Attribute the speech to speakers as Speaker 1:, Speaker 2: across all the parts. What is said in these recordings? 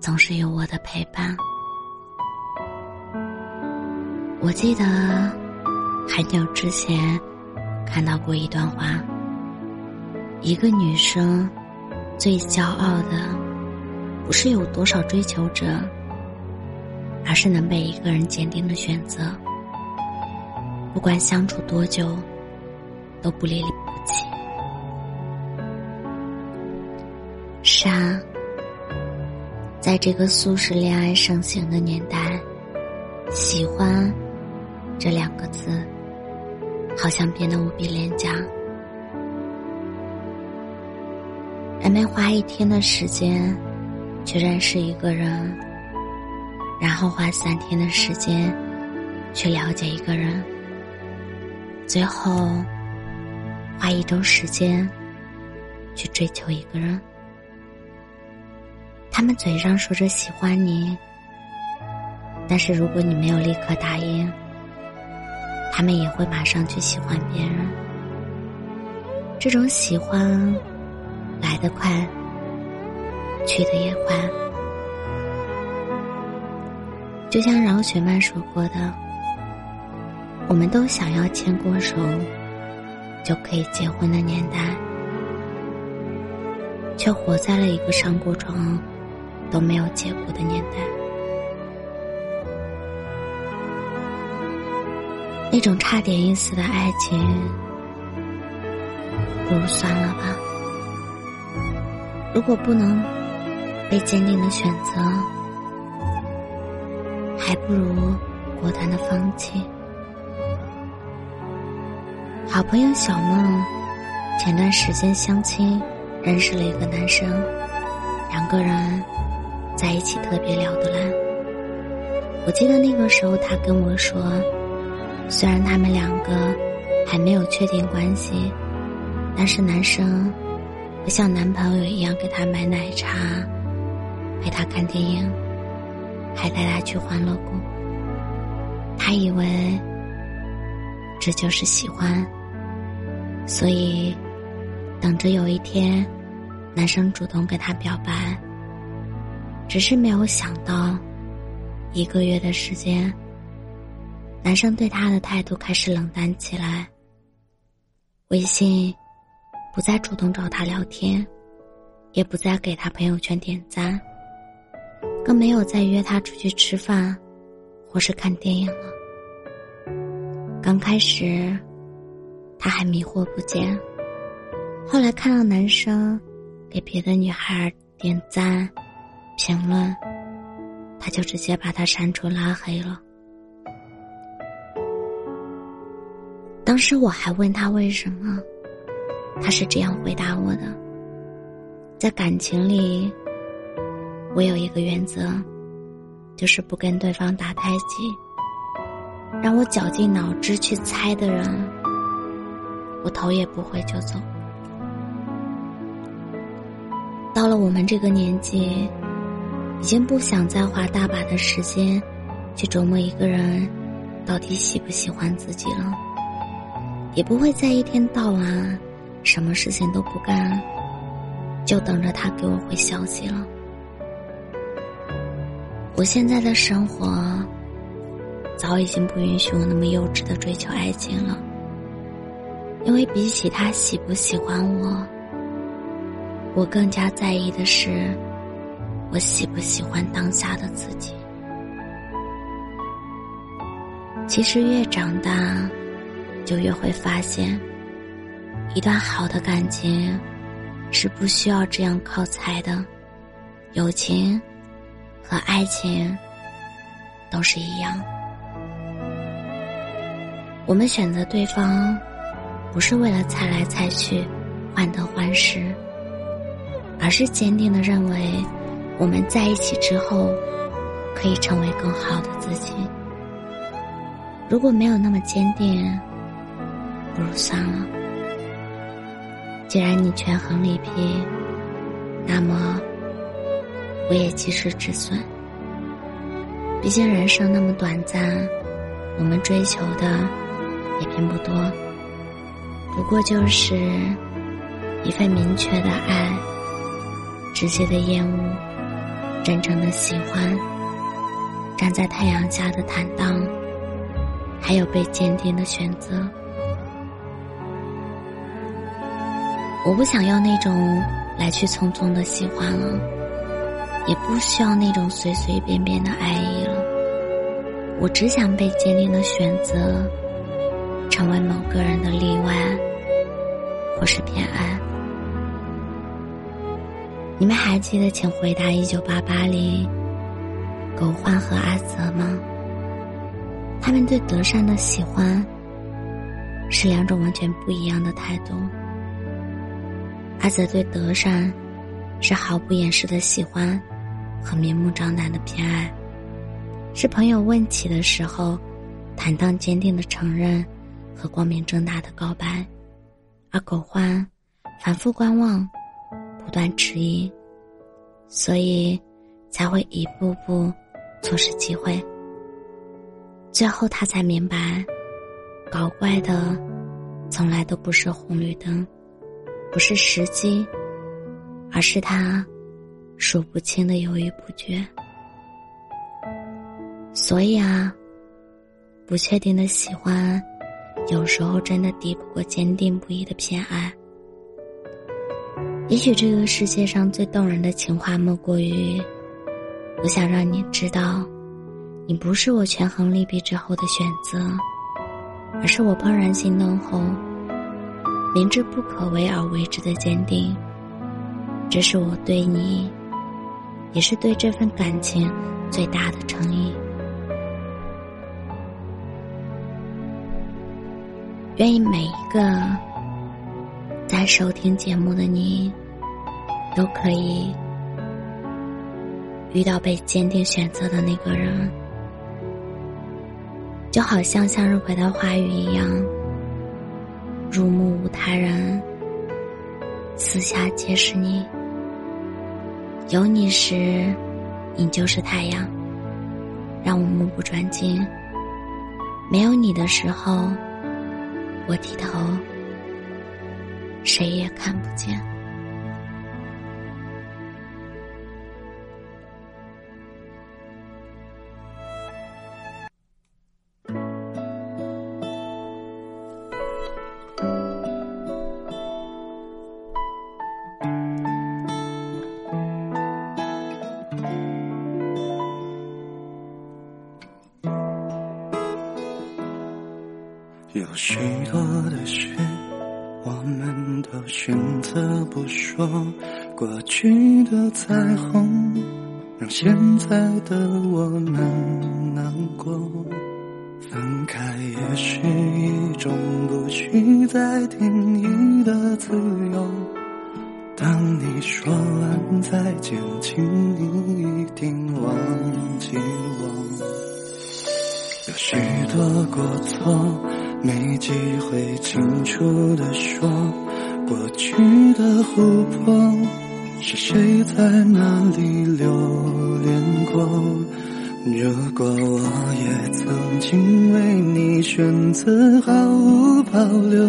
Speaker 1: 总是有我的陪伴。我记得很久之前看到过一段话：一个女生最骄傲的，不是有多少追求者，而是能被一个人坚定的选择，不管相处多久，都不离在这个速食恋爱盛行的年代，喜欢这两个字好像变得无比廉价。人们花一天的时间去认识一个人，然后花三天的时间去了解一个人，最后花一周时间去追求一个人。他们嘴上说着喜欢你，但是如果你没有立刻答应，他们也会马上去喜欢别人。这种喜欢来得快，去的也快。就像饶雪漫说过的：“我们都想要牵过手就可以结婚的年代，却活在了一个上过床。”都没有结果的年代，那种差点意思的爱情，不如算了吧。如果不能被坚定的选择，还不如果断的放弃。好朋友小梦前段时间相亲，认识了一个男生，两个人。在一起特别聊得来。我记得那个时候，他跟我说，虽然他们两个还没有确定关系，但是男生会像男朋友一样给他买奶茶，陪他看电影，还带他去欢乐谷。他以为这就是喜欢，所以等着有一天，男生主动跟他表白。只是没有想到，一个月的时间，男生对她的态度开始冷淡起来。微信不再主动找她聊天，也不再给她朋友圈点赞，更没有再约她出去吃饭，或是看电影了。刚开始，他还迷惑不解，后来看到男生给别的女孩点赞。评论，他就直接把他删除拉黑了。当时我还问他为什么，他是这样回答我的：在感情里，我有一个原则，就是不跟对方打太极。让我绞尽脑汁去猜的人，我头也不回就走。到了我们这个年纪。已经不想再花大把的时间，去琢磨一个人到底喜不喜欢自己了，也不会再一天到晚什么事情都不干，就等着他给我回消息了。我现在的生活早已经不允许我那么幼稚的追求爱情了，因为比起他喜不喜欢我，我更加在意的是。我喜不喜欢当下的自己？其实越长大，就越会发现，一段好的感情是不需要这样靠猜的。友情和爱情都是一样。我们选择对方，不是为了猜来猜去、患得患失，而是坚定的认为。我们在一起之后，可以成为更好的自己。如果没有那么坚定，不如算了。既然你权衡利弊，那么我也及时止损。毕竟人生那么短暂，我们追求的也并不多，不过就是一份明确的爱，直接的厌恶，真正的喜欢，站在太阳下的坦荡，还有被坚定的选择。我不想要那种来去匆匆的喜欢了。也不需要那种随随便便的爱意了。我只想被坚定的选择，成为某个人的例外，或是偏爱。你们还记得《请回答一九八八》里狗焕和阿泽吗？他们对德善的喜欢是两种完全不一样的态度。阿泽对德善是毫不掩饰的喜欢。和明目张胆的偏爱，是朋友问起的时候，坦荡坚定的承认和光明正大的告白；而狗焕反复观望，断迟疑，所以才会一步步错失机会。最后他才明白，搞怪的从来都不是红绿灯，不是时机，而是他。数不清的犹豫不决，所以啊，不确定的喜欢，有时候真的抵不过坚定不移的偏爱。也许这个世界上最动人的情话，莫过于我想让你知道，你不是我权衡利弊之后的选择，而是我怦然心动后，明知不可为而为之的坚定。这是我对你。也是对这份感情最大的诚意。愿意每一个在收听节目的你，都可以遇到被坚定选择的那个人，就好像向日葵的花语一样，入目无他人，四下皆是你。有你时，你就是太阳，让我目不转睛；没有你的时候，我低头，谁也看不见。
Speaker 2: 有许多的事，不说。过去的彩虹，让现在的我们难过。分开也是一种不需再定义的自由。当你说完再见，请你一定忘记我。有许多过错。没机会清楚地说，的湖泊是谁在那里留恋过？如果我也曾经为你选择毫无保留，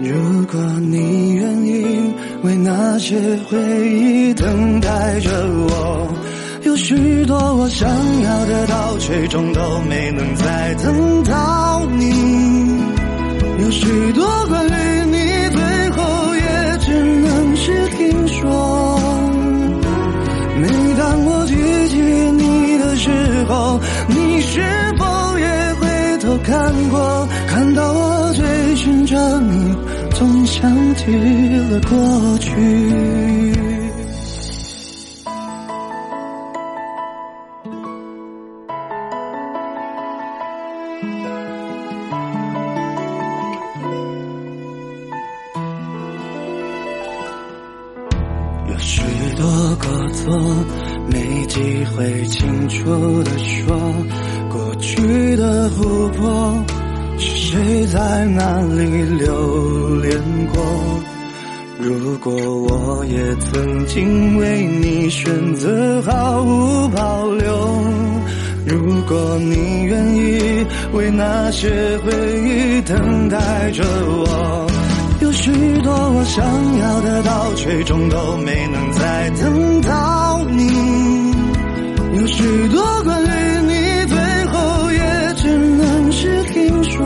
Speaker 2: 如果你愿意为那些回忆等待着我，有许多我想要得到，最终都没能再等到你。有许多关于说。每当我提起你的时候，你是否也回头看过？看到我追寻着你，总想起了过去。清楚的说，过去的湖泊是谁在那里留恋过？如果我也曾经为你选择毫无保留，如果你愿意为那些回忆等待着我，有许多我想要得到，最终都没能再等。许多关于你，最后也只能是听说。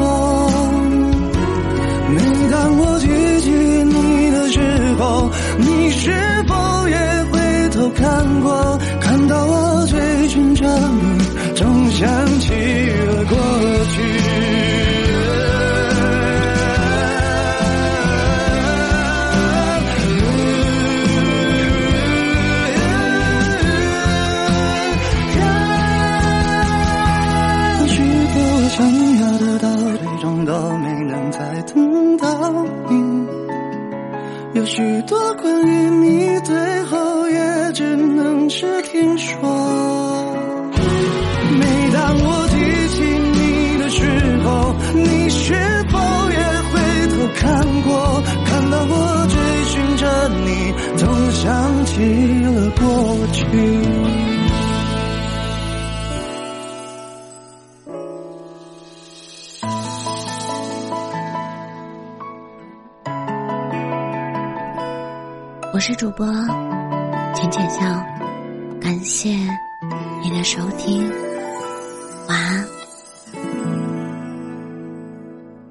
Speaker 2: 每当我提起你的时候，你是否也回头看过？再等到你。有许多关于你，最后也只能是听说。每当我提起你的时候，你是否也回头看过？看到我追寻着你，总想起了过去。
Speaker 1: 我是主播浅浅笑，感谢你的收听，晚安。